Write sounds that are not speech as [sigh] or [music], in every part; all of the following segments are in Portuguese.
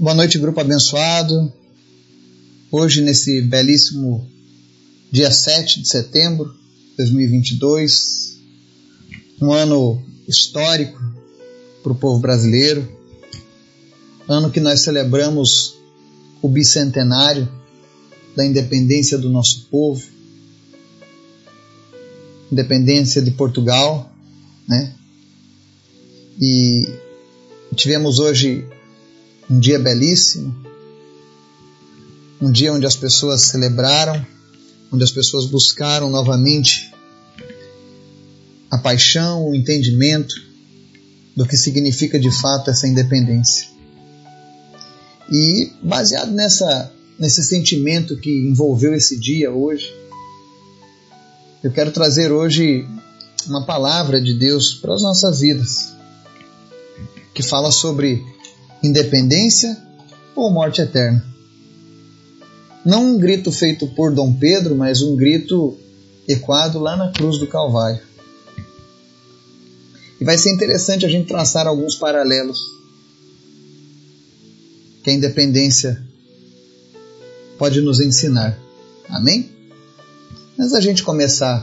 Boa noite, grupo abençoado. Hoje, nesse belíssimo dia 7 de setembro de 2022, um ano histórico para o povo brasileiro, ano que nós celebramos o bicentenário da independência do nosso povo, independência de Portugal, né? E tivemos hoje um dia belíssimo, um dia onde as pessoas celebraram, onde as pessoas buscaram novamente a paixão, o entendimento do que significa de fato essa independência. E baseado nessa nesse sentimento que envolveu esse dia hoje, eu quero trazer hoje uma palavra de Deus para as nossas vidas, que fala sobre independência ou morte eterna. Não um grito feito por Dom Pedro, mas um grito ecoado lá na cruz do Calvário. E vai ser interessante a gente traçar alguns paralelos que a independência pode nos ensinar. Amém? Antes da gente começar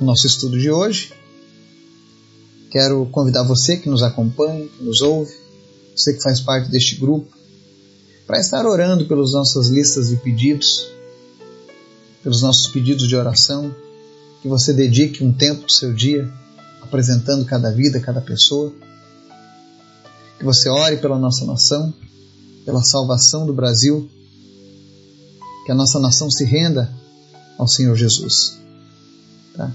o nosso estudo de hoje, quero convidar você que nos acompanha, que nos ouve, você que faz parte deste grupo, para estar orando pelas nossas listas de pedidos, pelos nossos pedidos de oração, que você dedique um tempo do seu dia apresentando cada vida, cada pessoa, que você ore pela nossa nação, pela salvação do Brasil, que a nossa nação se renda ao Senhor Jesus. Tá?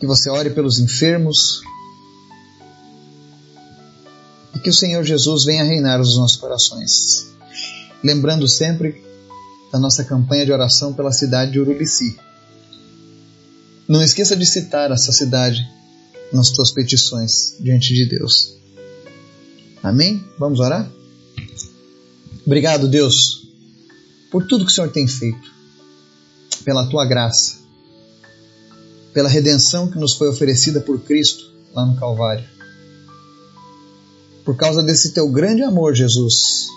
Que você ore pelos enfermos, e que o Senhor Jesus venha reinar nos nossos corações. Lembrando sempre da nossa campanha de oração pela cidade de Urubici. Não esqueça de citar essa cidade nas suas petições diante de Deus. Amém? Vamos orar? Obrigado, Deus, por tudo que o Senhor tem feito, pela tua graça, pela redenção que nos foi oferecida por Cristo lá no Calvário por causa desse teu grande amor, Jesus,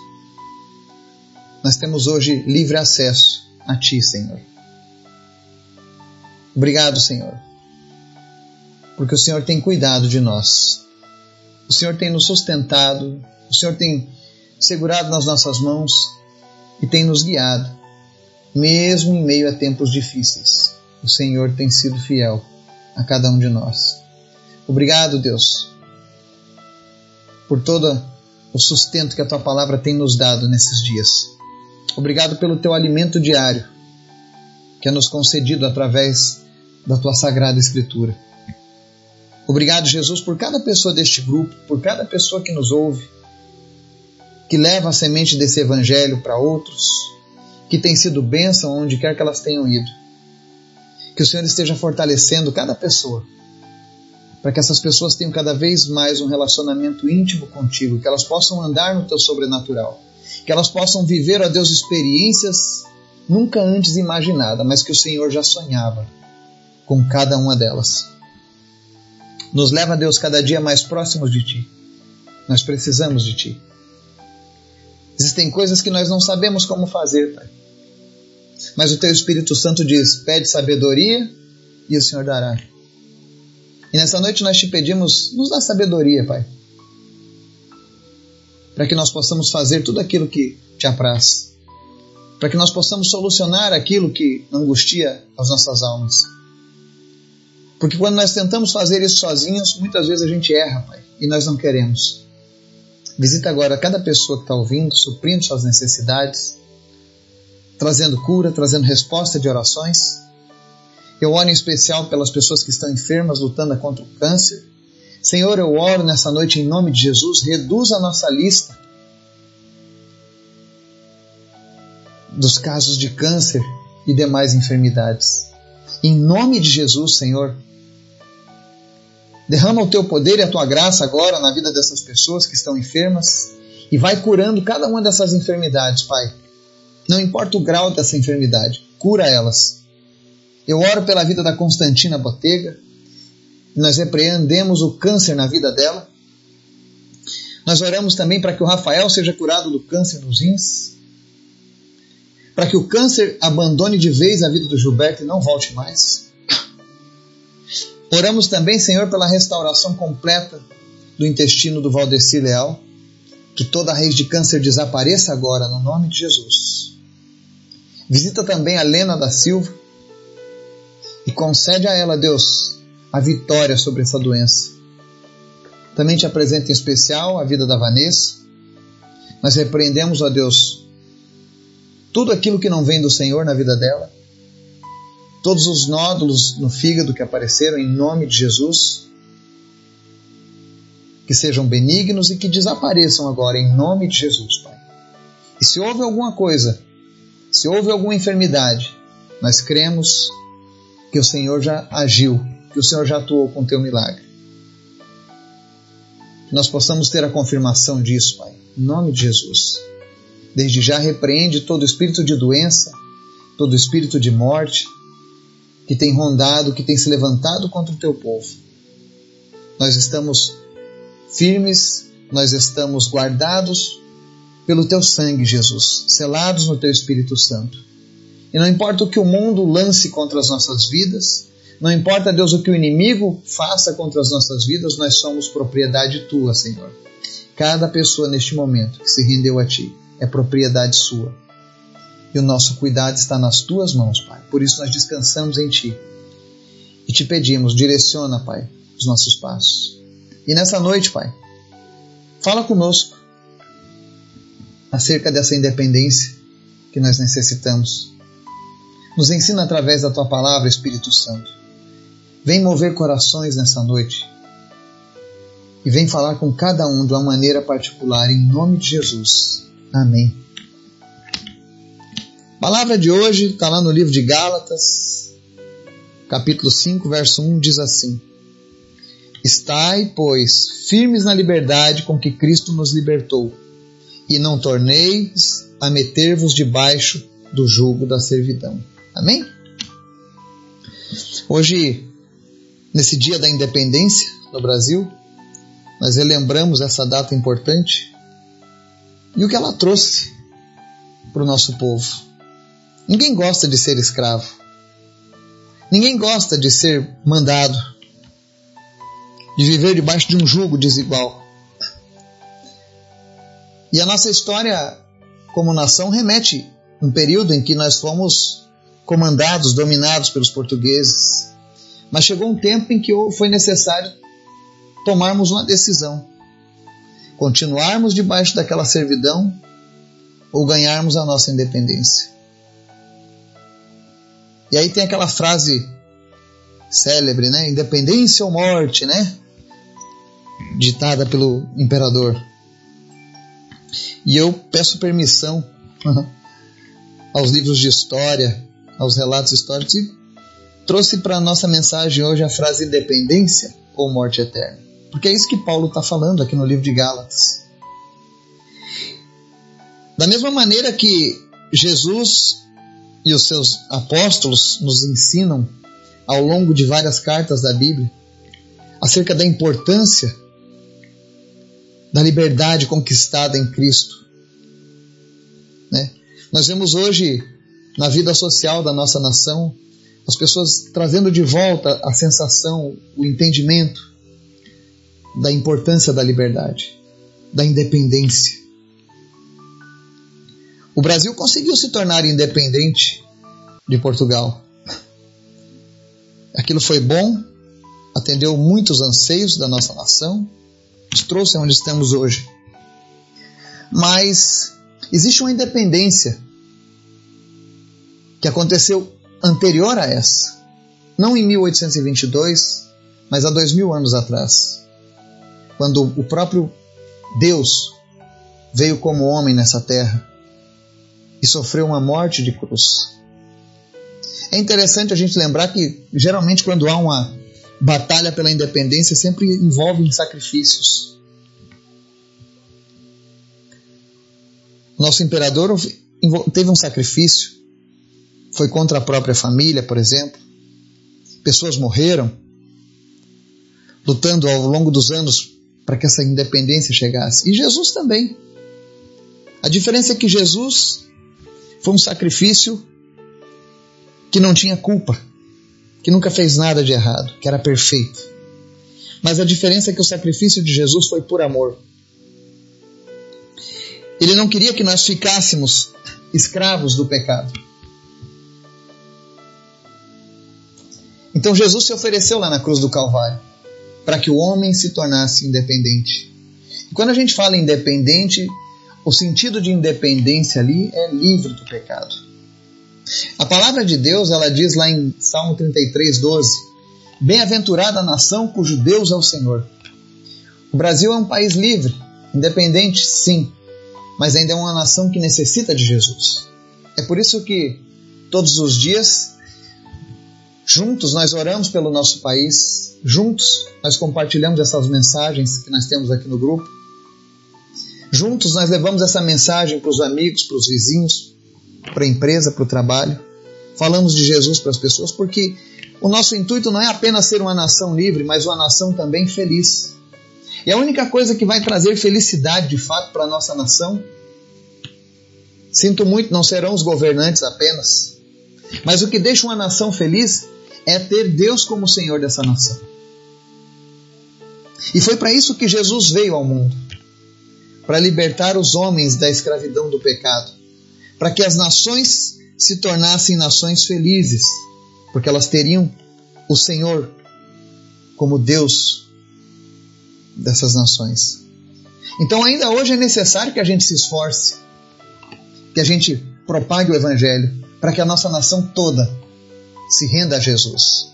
nós temos hoje livre acesso a Ti, Senhor. Obrigado, Senhor, porque o Senhor tem cuidado de nós. O Senhor tem nos sustentado, o Senhor tem segurado nas nossas mãos e tem nos guiado, mesmo em meio a tempos difíceis. O Senhor tem sido fiel a cada um de nós. Obrigado, Deus, por todo o sustento que a tua palavra tem nos dado nesses dias. Obrigado pelo teu alimento diário que é nos concedido através da tua sagrada escritura. Obrigado, Jesus, por cada pessoa deste grupo, por cada pessoa que nos ouve, que leva a semente desse evangelho para outros, que tem sido bênção onde quer que elas tenham ido. Que o Senhor esteja fortalecendo cada pessoa para que essas pessoas tenham cada vez mais um relacionamento íntimo contigo, que elas possam andar no teu sobrenatural, que elas possam viver, ó Deus, experiências nunca antes imaginadas, mas que o Senhor já sonhava com cada uma delas. Nos leva, Deus, cada dia mais próximos de Ti. Nós precisamos de Ti. Existem coisas que nós não sabemos como fazer, Pai. Mas o Teu Espírito Santo diz: pede sabedoria e o Senhor dará. E nessa noite nós te pedimos, nos dá sabedoria, Pai, para que nós possamos fazer tudo aquilo que te apraz, para que nós possamos solucionar aquilo que angustia as nossas almas. Porque quando nós tentamos fazer isso sozinhos, muitas vezes a gente erra, Pai, e nós não queremos. Visita agora cada pessoa que está ouvindo, suprindo suas necessidades, trazendo cura, trazendo resposta de orações eu oro em especial pelas pessoas que estão enfermas, lutando contra o câncer. Senhor, eu oro nessa noite em nome de Jesus, reduza a nossa lista dos casos de câncer e demais enfermidades. Em nome de Jesus, Senhor, derrama o teu poder e a tua graça agora na vida dessas pessoas que estão enfermas e vai curando cada uma dessas enfermidades, Pai. Não importa o grau dessa enfermidade, cura elas eu oro pela vida da Constantina Botega. Nós repreendemos o câncer na vida dela. Nós oramos também para que o Rafael seja curado do câncer nos rins, para que o câncer abandone de vez a vida do Gilberto e não volte mais. Oramos também, Senhor, pela restauração completa do intestino do Valdeci Leal, que toda raiz de câncer desapareça agora, no nome de Jesus. Visita também a Lena da Silva e concede a ela, Deus, a vitória sobre essa doença. Também te apresento em especial a vida da Vanessa. Nós repreendemos, ó Deus, tudo aquilo que não vem do Senhor na vida dela todos os nódulos no fígado que apareceram em nome de Jesus, que sejam benignos e que desapareçam agora em nome de Jesus, Pai. E se houve alguma coisa, se houve alguma enfermidade, nós cremos que o Senhor já agiu, que o Senhor já atuou com o teu milagre. Nós possamos ter a confirmação disso, Pai, em nome de Jesus. Desde já repreende todo espírito de doença, todo espírito de morte, que tem rondado, que tem se levantado contra o teu povo. Nós estamos firmes, nós estamos guardados pelo teu sangue, Jesus, selados no teu Espírito Santo. E não importa o que o mundo lance contra as nossas vidas, não importa, Deus, o que o inimigo faça contra as nossas vidas, nós somos propriedade tua, Senhor. Cada pessoa neste momento que se rendeu a ti é propriedade sua e o nosso cuidado está nas tuas mãos, Pai. Por isso nós descansamos em Ti e te pedimos, direciona, Pai, os nossos passos. E nessa noite, Pai, fala conosco acerca dessa independência que nós necessitamos. Nos ensina através da Tua palavra, Espírito Santo. Vem mover corações nessa noite e vem falar com cada um de uma maneira particular, em nome de Jesus. Amém. A palavra de hoje está lá no livro de Gálatas, capítulo 5, verso 1, diz assim: Estai, pois, firmes na liberdade com que Cristo nos libertou, e não torneis a meter-vos debaixo do jugo da servidão. Amém? Hoje, nesse dia da independência no Brasil, nós relembramos essa data importante e o que ela trouxe para o nosso povo. Ninguém gosta de ser escravo. Ninguém gosta de ser mandado, de viver debaixo de um jugo desigual. E a nossa história como nação remete um período em que nós fomos comandados, dominados pelos portugueses. Mas chegou um tempo em que foi necessário tomarmos uma decisão: continuarmos debaixo daquela servidão ou ganharmos a nossa independência. E aí tem aquela frase célebre, né? Independência ou morte, né? Ditada pelo imperador. E eu peço permissão [laughs] aos livros de história, aos relatos históricos e trouxe para a nossa mensagem hoje a frase independência ou morte eterna. Porque é isso que Paulo está falando aqui no livro de Gálatas. Da mesma maneira que Jesus e os seus apóstolos nos ensinam ao longo de várias cartas da Bíblia acerca da importância da liberdade conquistada em Cristo. Né? Nós vemos hoje na vida social da nossa nação as pessoas trazendo de volta a sensação, o entendimento da importância da liberdade, da independência. O Brasil conseguiu se tornar independente de Portugal. Aquilo foi bom, atendeu muitos anseios da nossa nação, nos trouxe onde estamos hoje. Mas existe uma independência que aconteceu anterior a essa. Não em 1822, mas há dois mil anos atrás. Quando o próprio Deus veio como homem nessa terra e sofreu uma morte de cruz. É interessante a gente lembrar que, geralmente, quando há uma batalha pela independência, sempre envolve sacrifícios. Nosso imperador teve um sacrifício, foi contra a própria família, por exemplo. Pessoas morreram, lutando ao longo dos anos para que essa independência chegasse. E Jesus também. A diferença é que Jesus foi um sacrifício que não tinha culpa, que nunca fez nada de errado, que era perfeito. Mas a diferença é que o sacrifício de Jesus foi por amor. Ele não queria que nós ficássemos escravos do pecado. Então Jesus se ofereceu lá na cruz do Calvário para que o homem se tornasse independente. E quando a gente fala independente, o sentido de independência ali é livre do pecado. A palavra de Deus, ela diz lá em Salmo 33, 12: Bem-aventurada a nação cujo Deus é o Senhor. O Brasil é um país livre, independente, sim, mas ainda é uma nação que necessita de Jesus. É por isso que todos os dias, juntos, nós oramos pelo nosso país, juntos, nós compartilhamos essas mensagens que nós temos aqui no grupo. Juntos, nós levamos essa mensagem para os amigos, para os vizinhos, para a empresa, para o trabalho. Falamos de Jesus para as pessoas, porque o nosso intuito não é apenas ser uma nação livre, mas uma nação também feliz. E a única coisa que vai trazer felicidade de fato para a nossa nação, sinto muito, não serão os governantes apenas, mas o que deixa uma nação feliz é ter Deus como Senhor dessa nação. E foi para isso que Jesus veio ao mundo. Para libertar os homens da escravidão do pecado, para que as nações se tornassem nações felizes, porque elas teriam o Senhor como Deus dessas nações. Então, ainda hoje é necessário que a gente se esforce, que a gente propague o Evangelho, para que a nossa nação toda se renda a Jesus.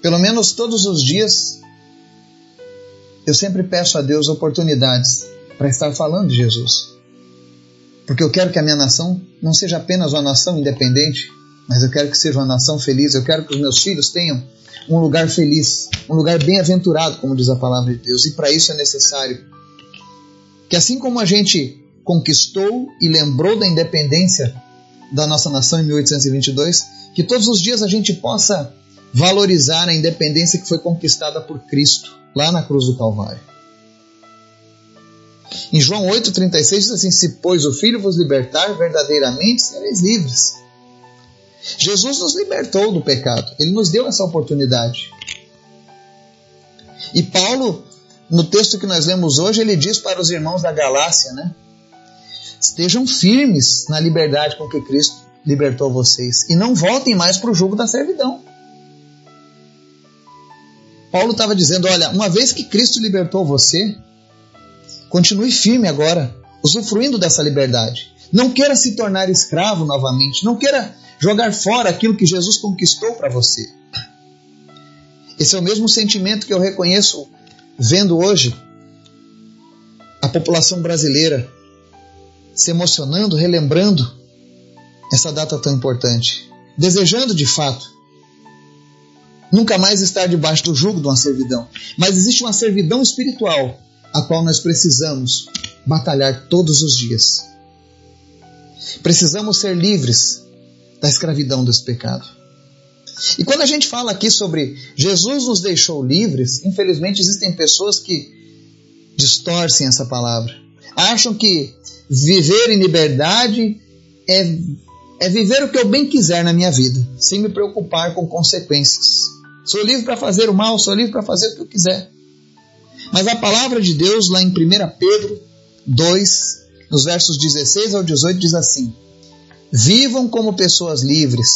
Pelo menos todos os dias, eu sempre peço a Deus oportunidades para estar falando de Jesus. Porque eu quero que a minha nação não seja apenas uma nação independente, mas eu quero que seja uma nação feliz. Eu quero que os meus filhos tenham um lugar feliz, um lugar bem-aventurado, como diz a palavra de Deus. E para isso é necessário que, assim como a gente conquistou e lembrou da independência da nossa nação em 1822, que todos os dias a gente possa valorizar a independência que foi conquistada por Cristo lá na cruz do Calvário. Em João 8,36 diz assim: Se, pois, o Filho vos libertar, verdadeiramente sereis livres. Jesus nos libertou do pecado, ele nos deu essa oportunidade. E Paulo, no texto que nós lemos hoje, ele diz para os irmãos da Galácia, né? Estejam firmes na liberdade com que Cristo libertou vocês e não voltem mais para o jugo da servidão. Paulo estava dizendo: olha, uma vez que Cristo libertou você, continue firme agora, usufruindo dessa liberdade. Não queira se tornar escravo novamente, não queira jogar fora aquilo que Jesus conquistou para você. Esse é o mesmo sentimento que eu reconheço vendo hoje a população brasileira se emocionando, relembrando essa data tão importante, desejando de fato nunca mais estar debaixo do jugo de uma servidão. Mas existe uma servidão espiritual a qual nós precisamos batalhar todos os dias. Precisamos ser livres da escravidão desse pecado. E quando a gente fala aqui sobre Jesus nos deixou livres, infelizmente existem pessoas que distorcem essa palavra. Acham que viver em liberdade é, é viver o que eu bem quiser na minha vida, sem me preocupar com consequências. Sou livre para fazer o mal, sou livre para fazer o que eu quiser. Mas a palavra de Deus, lá em 1 Pedro 2, nos versos 16 ao 18, diz assim: Vivam como pessoas livres,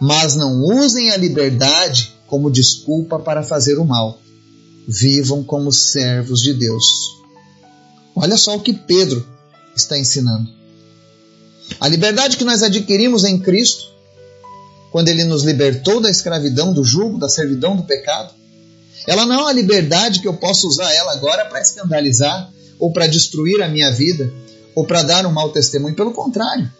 mas não usem a liberdade como desculpa para fazer o mal. Vivam como servos de Deus. Olha só o que Pedro está ensinando. A liberdade que nós adquirimos em Cristo quando ele nos libertou da escravidão, do jugo, da servidão do pecado. Ela não é uma liberdade que eu posso usar ela agora para escandalizar ou para destruir a minha vida ou para dar um mau testemunho. Pelo contrário,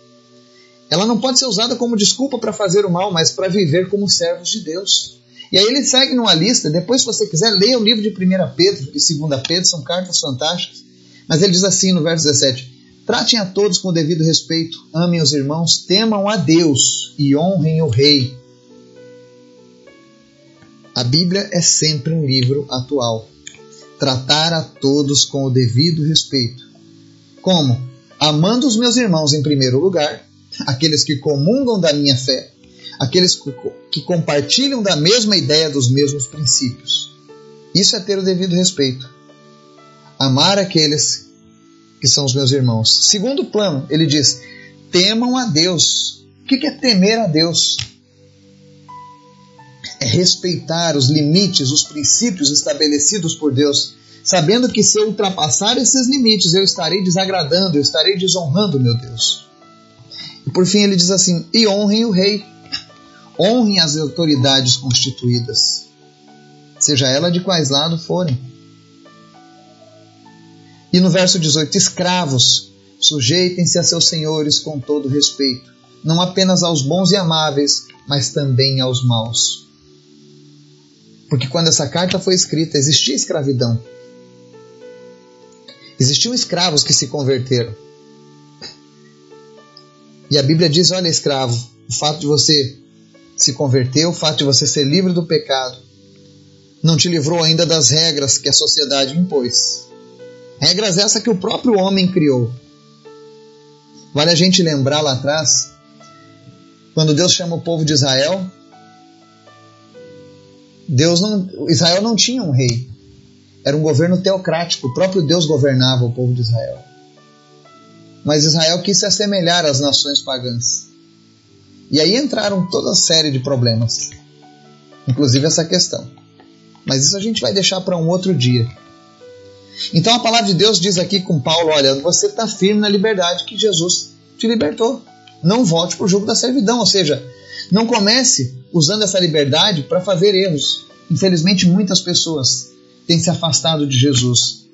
ela não pode ser usada como desculpa para fazer o mal, mas para viver como servos de Deus. E aí ele segue numa lista, depois se você quiser, leia o livro de 1 Pedro e 2 Pedro, são cartas fantásticas. Mas ele diz assim no verso 17: Tratem a todos com o devido respeito, amem os irmãos, temam a Deus e honrem o Rei. A Bíblia é sempre um livro atual. Tratar a todos com o devido respeito. Como? Amando os meus irmãos em primeiro lugar, aqueles que comungam da minha fé, aqueles que compartilham da mesma ideia dos mesmos princípios. Isso é ter o devido respeito. Amar aqueles que são os meus irmãos. Segundo plano, ele diz: temam a Deus. O que é temer a Deus? É respeitar os limites, os princípios estabelecidos por Deus, sabendo que se eu ultrapassar esses limites, eu estarei desagradando, eu estarei desonrando meu Deus. E por fim ele diz assim: e honrem o rei, honrem as autoridades constituídas, seja ela de quais lado forem. E no verso 18: escravos, sujeitem-se a seus senhores com todo respeito, não apenas aos bons e amáveis, mas também aos maus. Porque quando essa carta foi escrita, existia escravidão. Existiam escravos que se converteram. E a Bíblia diz: olha, escravo, o fato de você se converter, o fato de você ser livre do pecado, não te livrou ainda das regras que a sociedade impôs. Regras essa que o próprio homem criou. Vale a gente lembrar lá atrás, quando Deus chama o povo de Israel, Deus não, Israel não tinha um rei. Era um governo teocrático, o próprio Deus governava o povo de Israel. Mas Israel quis se assemelhar às nações pagãs. E aí entraram toda a série de problemas, inclusive essa questão. Mas isso a gente vai deixar para um outro dia. Então a palavra de Deus diz aqui com Paulo: olha, você está firme na liberdade que Jesus te libertou. Não volte para o jogo da servidão, ou seja, não comece usando essa liberdade para fazer erros. Infelizmente, muitas pessoas têm se afastado de Jesus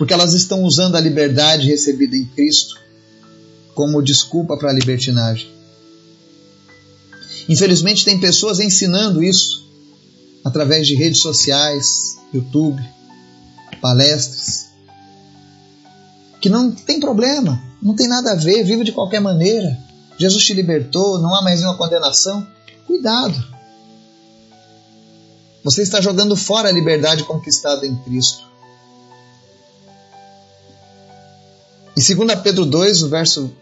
porque elas estão usando a liberdade recebida em Cristo como desculpa para a libertinagem. Infelizmente, tem pessoas ensinando isso através de redes sociais, YouTube, palestras, que não tem problema, não tem nada a ver, vive de qualquer maneira. Jesus te libertou, não há mais nenhuma condenação. Cuidado. Você está jogando fora a liberdade conquistada em Cristo. Em 2 Pedro 2, no, verso,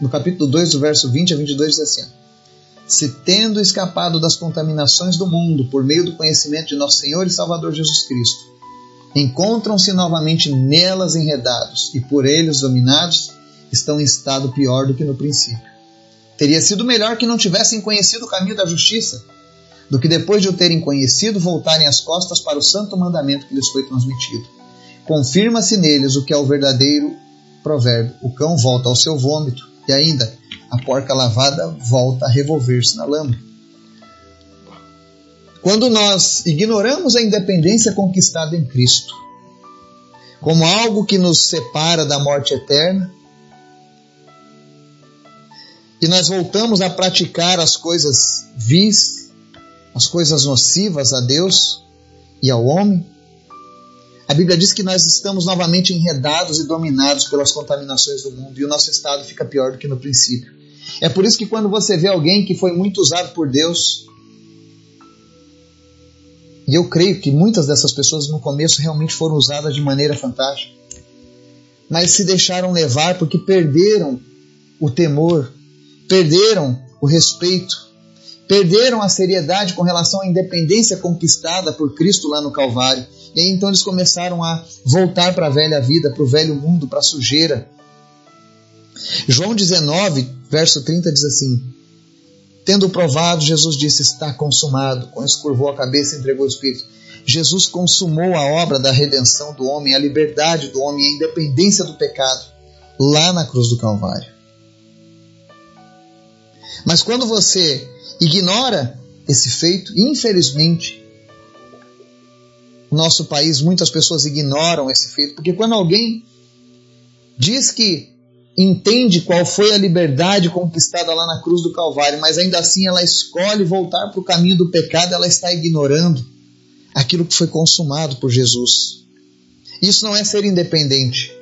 no capítulo 2, do verso 20 a 22, diz assim: Se tendo escapado das contaminações do mundo por meio do conhecimento de nosso Senhor e Salvador Jesus Cristo, encontram-se novamente nelas enredados e por eles dominados, estão em estado pior do que no princípio. Teria sido melhor que não tivessem conhecido o caminho da justiça, do que depois de o terem conhecido voltarem as costas para o santo mandamento que lhes foi transmitido. Confirma-se neles o que é o verdadeiro provérbio: o cão volta ao seu vômito, e ainda a porca lavada volta a revolver-se na lama. Quando nós ignoramos a independência conquistada em Cristo, como algo que nos separa da morte eterna, e nós voltamos a praticar as coisas vis, as coisas nocivas a Deus e ao homem, a Bíblia diz que nós estamos novamente enredados e dominados pelas contaminações do mundo e o nosso estado fica pior do que no princípio. É por isso que quando você vê alguém que foi muito usado por Deus, e eu creio que muitas dessas pessoas no começo realmente foram usadas de maneira fantástica. Mas se deixaram levar porque perderam o temor, perderam o respeito, perderam a seriedade com relação à independência conquistada por Cristo lá no Calvário. E aí então eles começaram a voltar para a velha vida, para o velho mundo, para a sujeira. João 19, verso 30 diz assim: Tendo provado, Jesus disse: Está consumado. Isso, curvou a cabeça e entregou o Espírito. Jesus consumou a obra da redenção do homem, a liberdade do homem, a independência do pecado, lá na cruz do Calvário. Mas quando você ignora esse feito, infelizmente, no nosso país muitas pessoas ignoram esse feito, porque quando alguém diz que entende qual foi a liberdade conquistada lá na cruz do Calvário, mas ainda assim ela escolhe voltar para o caminho do pecado, ela está ignorando aquilo que foi consumado por Jesus. Isso não é ser independente.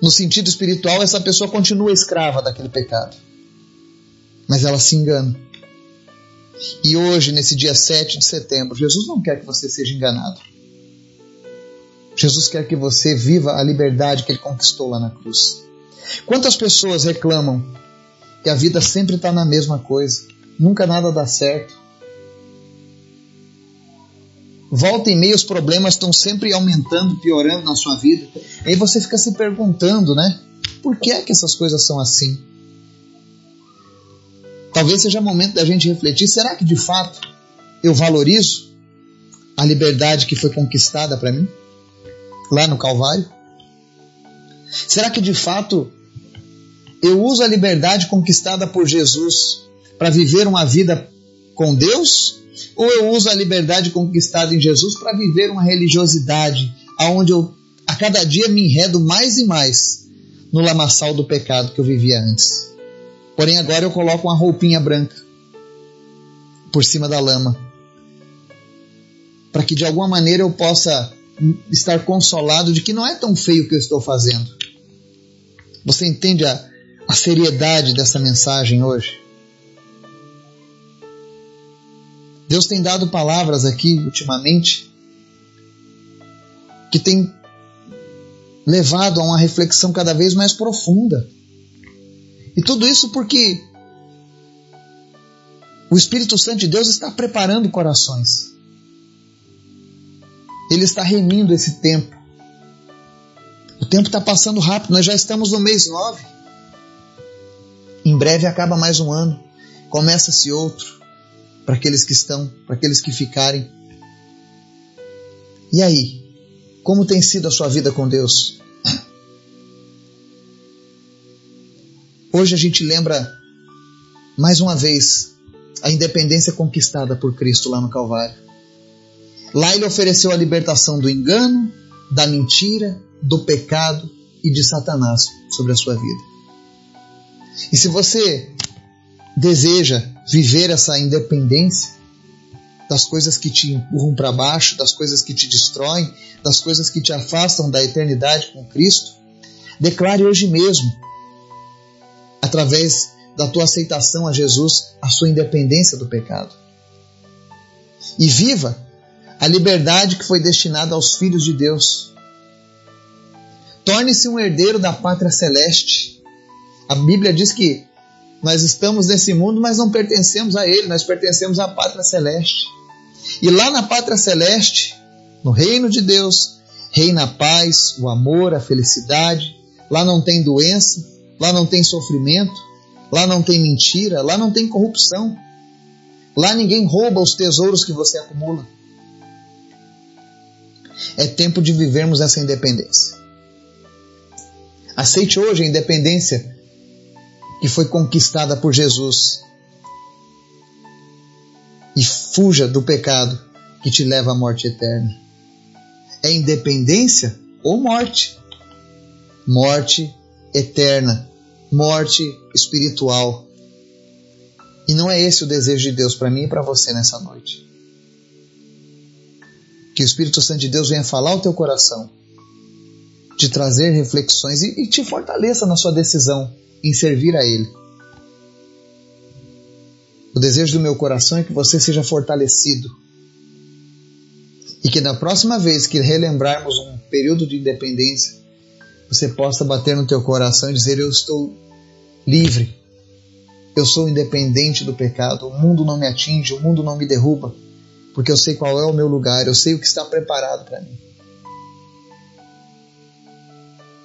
No sentido espiritual, essa pessoa continua escrava daquele pecado. Mas ela se engana. E hoje, nesse dia 7 de setembro, Jesus não quer que você seja enganado. Jesus quer que você viva a liberdade que ele conquistou lá na cruz. Quantas pessoas reclamam que a vida sempre está na mesma coisa, nunca nada dá certo? Volta e meia os problemas estão sempre aumentando, piorando na sua vida. E aí você fica se perguntando, né? Por que é que essas coisas são assim? Talvez seja momento da gente refletir: será que de fato eu valorizo a liberdade que foi conquistada para mim lá no Calvário? Será que de fato eu uso a liberdade conquistada por Jesus para viver uma vida com Deus? Ou eu uso a liberdade conquistada em Jesus para viver uma religiosidade aonde eu a cada dia me enredo mais e mais no lamaçal do pecado que eu vivia antes? Porém, agora eu coloco uma roupinha branca por cima da lama. Para que de alguma maneira eu possa estar consolado de que não é tão feio o que eu estou fazendo. Você entende a, a seriedade dessa mensagem hoje? Deus tem dado palavras aqui ultimamente que tem levado a uma reflexão cada vez mais profunda. E tudo isso porque o Espírito Santo de Deus está preparando corações. Ele está remindo esse tempo. O tempo está passando rápido, nós já estamos no mês 9. Em breve acaba mais um ano, começa-se outro, para aqueles que estão, para aqueles que ficarem. E aí? Como tem sido a sua vida com Deus? Hoje a gente lembra mais uma vez a independência conquistada por Cristo lá no Calvário. Lá ele ofereceu a libertação do engano, da mentira, do pecado e de Satanás sobre a sua vida. E se você deseja viver essa independência das coisas que te empurram para baixo, das coisas que te destroem, das coisas que te afastam da eternidade com Cristo, declare hoje mesmo através da tua aceitação a Jesus, a sua independência do pecado. E viva a liberdade que foi destinada aos filhos de Deus. Torne-se um herdeiro da pátria celeste. A Bíblia diz que nós estamos nesse mundo, mas não pertencemos a ele, nós pertencemos à pátria celeste. E lá na pátria celeste, no reino de Deus, reina a paz, o amor, a felicidade. Lá não tem doença, Lá não tem sofrimento, lá não tem mentira, lá não tem corrupção. Lá ninguém rouba os tesouros que você acumula. É tempo de vivermos essa independência. Aceite hoje a independência que foi conquistada por Jesus. E fuja do pecado que te leva à morte eterna. É independência ou morte? Morte eterna, morte espiritual. E não é esse o desejo de Deus para mim e para você nessa noite. Que o Espírito Santo de Deus venha falar ao teu coração, te trazer reflexões e, e te fortaleça na sua decisão em servir a Ele. O desejo do meu coração é que você seja fortalecido e que na próxima vez que relembrarmos um período de independência, você possa bater no teu coração e dizer: Eu estou livre, eu sou independente do pecado, o mundo não me atinge, o mundo não me derruba, porque eu sei qual é o meu lugar, eu sei o que está preparado para mim.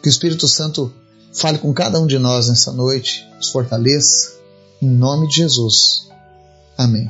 Que o Espírito Santo fale com cada um de nós nessa noite, nos fortaleça, em nome de Jesus. Amém.